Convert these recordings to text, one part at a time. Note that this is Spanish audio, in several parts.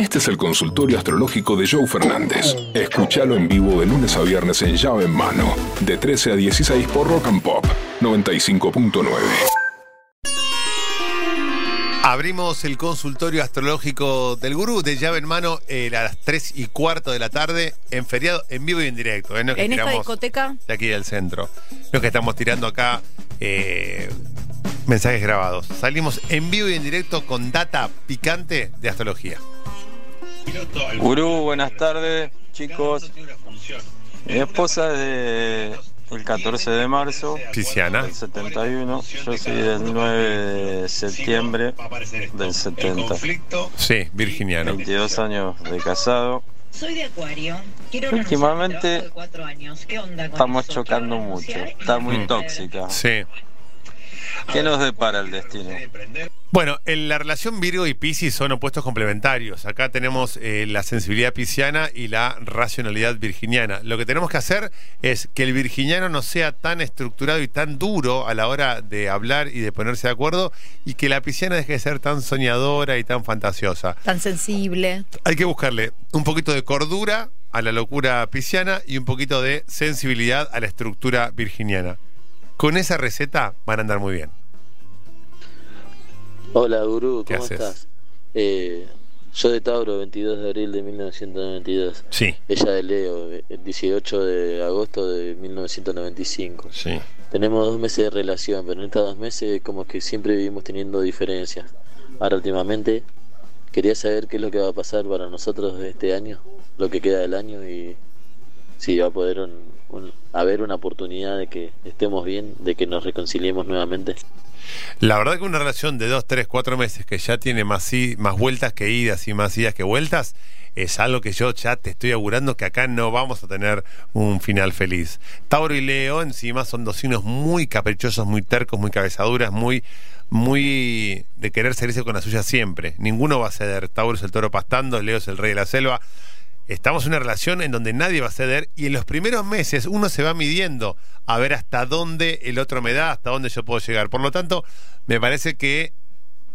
Este es el consultorio astrológico de Joe Fernández. Escúchalo en vivo de lunes a viernes en llave en mano, de 13 a 16 por Rock and Pop 95.9. Abrimos el consultorio astrológico del gurú de llave en mano eh, a las 3 y cuarto de la tarde en feriado, en vivo y en directo. ¿eh? No es que En esta discoteca, De aquí del centro. No es que estamos tirando acá eh, mensajes grabados. Salimos en vivo y en directo con data picante de astrología. Gurú, buenas tardes, chicos. Mi esposa es de el 14 de marzo Pisciana. del 71. Yo soy del 9 de septiembre del 70. Sí, virginiano. 22 años de casado. Soy de Acuario. Quiero Últimamente al trabajo de cuatro años. ¿Qué onda con Estamos eso? chocando mucho. Está muy tóxica. Sí. ¿Qué nos depara el destino? Bueno, en la relación Virgo y Piscis son opuestos complementarios. Acá tenemos eh, la sensibilidad pisciana y la racionalidad virginiana. Lo que tenemos que hacer es que el virginiano no sea tan estructurado y tan duro a la hora de hablar y de ponerse de acuerdo y que la pisciana deje de ser tan soñadora y tan fantasiosa. tan sensible. Hay que buscarle un poquito de cordura a la locura pisciana y un poquito de sensibilidad a la estructura virginiana. Con esa receta van a andar muy bien. Hola, Gurú, ¿Qué ¿cómo estás? Eh, yo de Tauro, 22 de abril de 1992. Sí, Ella de Leo, el 18 de agosto de 1995. sí. Tenemos dos meses de relación, pero en estos dos meses como que siempre vivimos teniendo diferencias. Ahora últimamente quería saber qué es lo que va a pasar para nosotros este año, lo que queda del año y si va a poder un- un- haber una oportunidad de que estemos bien, de que nos reconciliemos nuevamente. La verdad que una relación de dos, tres, cuatro meses que ya tiene más, i- más vueltas que idas y más idas que vueltas, es algo que yo ya te estoy augurando que acá no vamos a tener un final feliz. Tauro y Leo encima son dos signos muy caprichosos, muy tercos, muy cabezaduras, muy, muy de querer salirse con la suya siempre. Ninguno va a ceder. Tauro es el toro pastando, Leo es el rey de la selva. Estamos en una relación en donde nadie va a ceder y en los primeros meses uno se va midiendo a ver hasta dónde el otro me da, hasta dónde yo puedo llegar. Por lo tanto, me parece que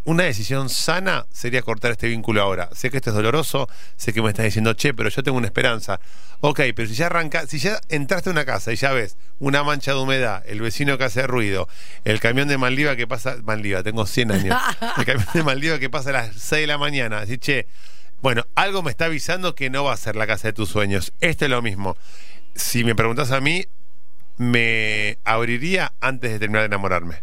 una decisión sana sería cortar este vínculo ahora. Sé que esto es doloroso, sé que me estás diciendo, che, pero yo tengo una esperanza. Ok, pero si ya arranca, si ya entraste a una casa y ya ves una mancha de humedad, el vecino que hace ruido, el camión de Maldiva que pasa, Maldiva, tengo 100 años, el camión de Maldiva que pasa a las 6 de la mañana, así, che, bueno, algo me está avisando que no va a ser la casa de tus sueños. Esto es lo mismo. Si me preguntas a mí, me abriría antes de terminar de enamorarme.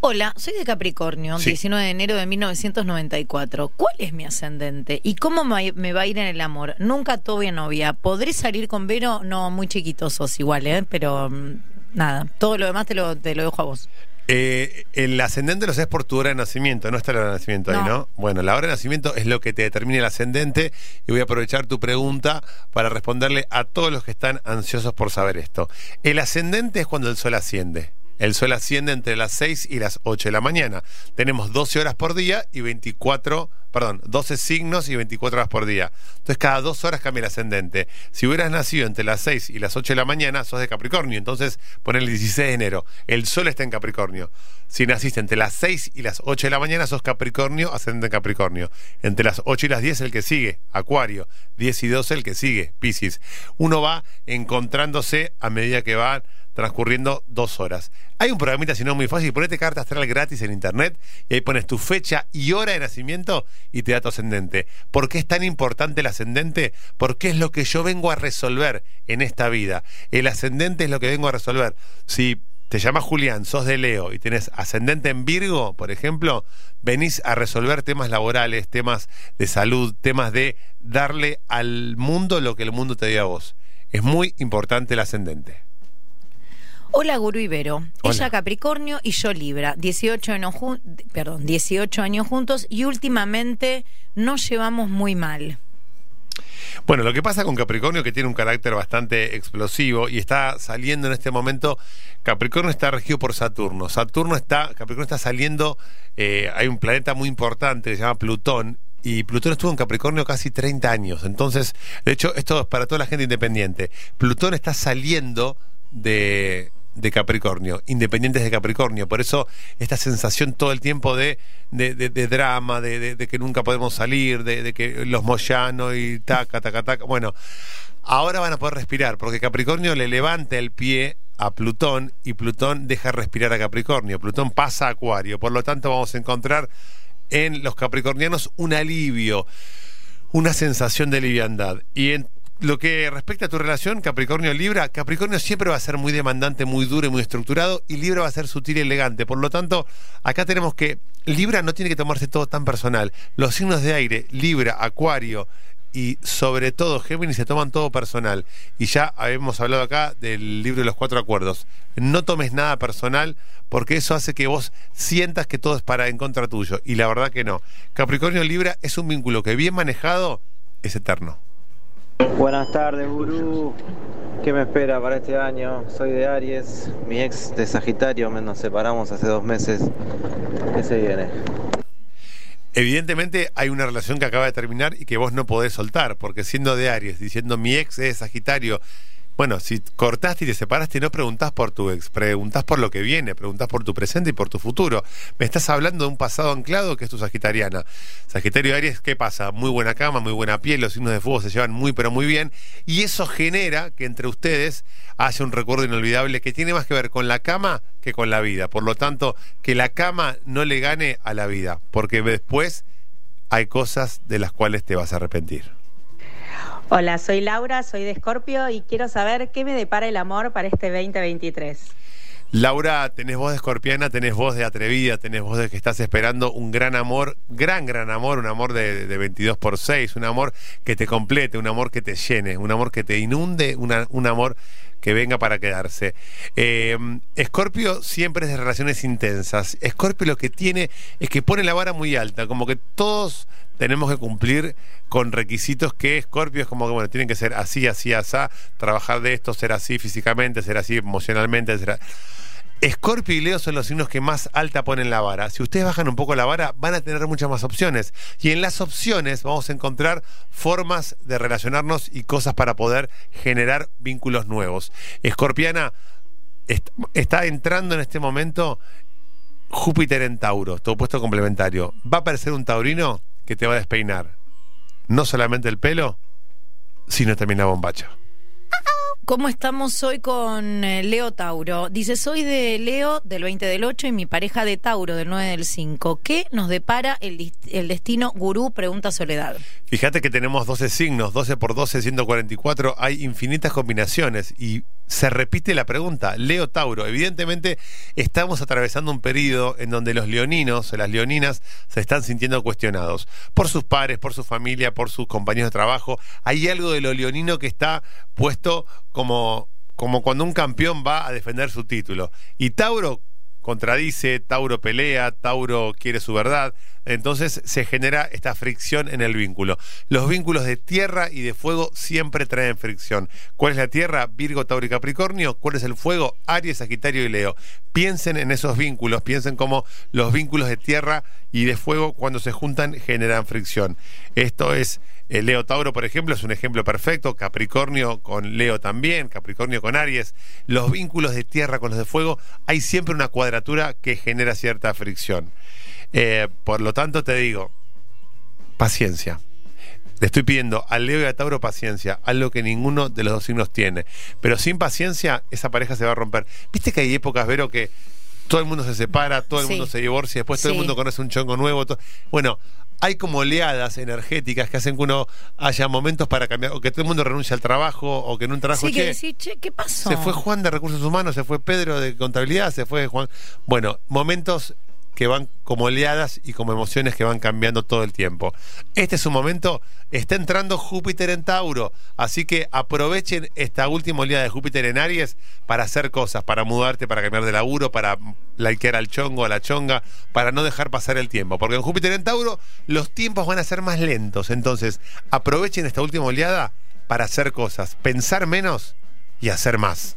Hola, soy de Capricornio, Sí. 19 de enero de 1994. ¿Cuál es mi ascendente? ¿Y cómo me va a ir en el amor? Nunca tuve novia. ¿Podré salir con Vero? No, muy chiquito sos igual, ¿eh? Pero mm, nada, todo lo demás te lo, te lo dejo a vos. Eh, el ascendente lo sabes por tu hora de nacimiento, no está la hora de nacimiento ahí, No. ¿no? Bueno, la hora de nacimiento es lo que te determina el ascendente y voy a aprovechar tu pregunta para responderle a todos los que están ansiosos por saber esto. El ascendente es cuando el sol asciende. El sol asciende entre las 6 y las 8 de la mañana. Tenemos 12 horas por día y 24, perdón, 12 signos y 24 horas por día. Entonces cada dos horas cambia el ascendente. Si hubieras nacido entre las 6 y las 8 de la mañana, sos de Capricornio. Entonces pon el 16 de enero. El sol está en Capricornio. Si naciste entre las 6 y las 8 de la mañana, sos Capricornio, ascendente en Capricornio. Entre las 8 y las 10 el que sigue, Acuario. 10 y 12 el que sigue, Piscis. Uno va encontrándose a medida que va transcurriendo dos horas. Hay un programita, si no muy fácil, ponete carta astral gratis en internet y ahí pones tu fecha y hora de nacimiento y te da tu ascendente. ¿Por qué es tan importante el ascendente? Porque es lo que yo vengo a resolver en esta vida. El ascendente es lo que vengo a resolver. Si te llamas Julián, sos de Leo y tenés ascendente en Virgo, por ejemplo, venís a resolver temas laborales, temas de salud, temas de darle al mundo lo que el mundo te dio a vos. Es muy importante el ascendente. Hola, Guru Ibero. Hola. Ella Capricornio y yo Libra. 18 años, perdón, 18 años juntos y últimamente nos llevamos muy mal. Bueno, lo que pasa con Capricornio que tiene un carácter bastante explosivo y está saliendo en este momento. Capricornio está regido por Saturno. Saturno está, Capricornio está saliendo. eh, hay un planeta muy importante que se llama Plutón. Y Plutón estuvo en Capricornio casi 30 años. Entonces, de hecho, esto es para toda la gente independiente. Plutón está saliendo de, de Capricornio, independientes de Capricornio. Por eso esta sensación todo el tiempo de, de, de- drama, de, que nunca podemos salir, de, de que los Moyano y taca, taca, taca. Bueno, ahora van a poder respirar, porque Capricornio le levanta el pie a Plutón y Plutón deja respirar a Capricornio. Plutón pasa a Acuario. Por lo tanto, vamos a encontrar en los capricornianos un alivio, una sensación de liviandad. Y en lo que respecta a tu relación Capricornio-Libra, Capricornio siempre va a ser muy demandante, muy duro y muy estructurado, y Libra va a ser sutil y elegante. Por lo tanto, acá tenemos que Libra no tiene que tomarse todo tan personal. Los signos de aire, Libra, Acuario y sobre todo Géminis se toman todo personal. Y ya habíamos hablado acá del libro de los cuatro acuerdos. No tomes nada personal porque eso hace que vos sientas que todo es para en contra tuyo. Y la verdad que no. Capricornio-Libra es un vínculo que bien manejado es eterno. Buenas tardes, gurú. ¿Qué me espera para este año? Soy de Aries, mi ex de Sagitario, nos separamos hace dos meses. ¿Qué se viene? Evidentemente hay una relación que acaba de terminar y que vos no podés soltar, porque siendo de Aries, diciendo mi ex es Sagitario, bueno, si cortaste y te separaste, no preguntás por tu ex, preguntás por lo que viene, preguntás por tu presente y por tu futuro. Me estás hablando de un pasado anclado que es tu Sagitariana. Sagitario Aries, ¿qué pasa? Muy buena cama, muy buena piel, los signos de fuego se llevan muy pero muy bien y eso genera que entre ustedes haya un recuerdo inolvidable que tiene más que ver con la cama que con la vida. Por lo tanto, que la cama no le gane a la vida, porque después hay cosas de las cuales te vas a arrepentir. Hola, soy Laura, soy de Escorpio y quiero saber qué me depara el amor para este 2023. Laura, tenés voz de escorpiana, tenés voz de atrevida, tenés voz de que estás esperando un gran amor, gran, gran amor, un amor de, de 22 por 6, un amor que te complete, un amor que te llene, un amor que te inunde, un amor que venga para quedarse. Escorpio siempre es de relaciones intensas. Escorpio lo que tiene es que pone la vara muy alta, como que todos tenemos que cumplir con requisitos que Escorpio es como que, bueno, tienen que ser así, así, así, trabajar de esto, ser así físicamente, ser así emocionalmente, ser a- Escorpio y Leo son los signos que más alta ponen la vara. Si ustedes bajan un poco la vara, van a tener muchas más opciones. Y en las opciones vamos a encontrar formas de relacionarnos y cosas para poder generar vínculos nuevos. Escorpiana est- está entrando en este momento Júpiter en Tauro, tu opuesto complementario. Va a aparecer un taurino que te va a despeinar. No solamente el pelo, sino también la bombacha. ¿Cómo estamos hoy con eh, Leo Tauro? Dice, soy de Leo del 20 del 8 y mi pareja de Tauro del 9 del 5. ¿Qué nos depara el, el destino gurú? Pregunta Soledad. Fíjate que tenemos 12 signos, 12 por 12, 144, hay infinitas combinaciones y se repite la pregunta, Leo Tauro, evidentemente estamos atravesando un periodo en donde los leoninos las leoninas se están sintiendo cuestionados por sus pares, por su familia, por sus compañeros de trabajo, hay algo de lo leonino que está puesto como, como cuando un campeón va a defender su título. Y Tauro contradice, Tauro pelea, Tauro quiere su verdad, entonces se genera esta fricción en el vínculo. Los vínculos de tierra y de fuego siempre traen fricción. ¿Cuál es la tierra? Virgo, Tauro y Capricornio. ¿Cuál es el fuego? Aries, Sagitario y Leo. Piensen en esos vínculos, piensen cómo los vínculos de tierra y de fuego cuando se juntan generan fricción. Esto es el Leo Tauro, por ejemplo, es un ejemplo perfecto. Capricornio con Leo también, Capricornio con Aries. Los vínculos de tierra con los de fuego, hay siempre una cuadratura que genera cierta fricción. Eh, por lo tanto, te digo, paciencia. Le estoy pidiendo a Leo y a Tauro paciencia, algo que ninguno de los dos signos tiene. Pero sin paciencia, esa pareja se va a romper. Viste que hay épocas, Vero, que todo el mundo se separa, todo el Sí. mundo se divorcia, después todo el mundo conoce un chongo nuevo. Bueno, hay como oleadas energéticas que hacen que uno haya momentos para cambiar, o que todo el mundo renuncie al trabajo, o que en un trabajo Sí, que che, decir, che, ¿qué pasó? se fue Juan de Recursos Humanos, se fue Pedro de Contabilidad, se fue Juan. Bueno, momentos que van como oleadas y como emociones que van cambiando todo el tiempo. Este es un momento, está entrando Júpiter en Tauro, así que aprovechen esta última oleada de Júpiter en Aries para hacer cosas, para mudarte, para cambiar de laburo, para likear al chongo, a la chonga, para no dejar pasar el tiempo. Porque en Júpiter en Tauro los tiempos van a ser más lentos, entonces aprovechen esta última oleada para hacer cosas, pensar menos y hacer más.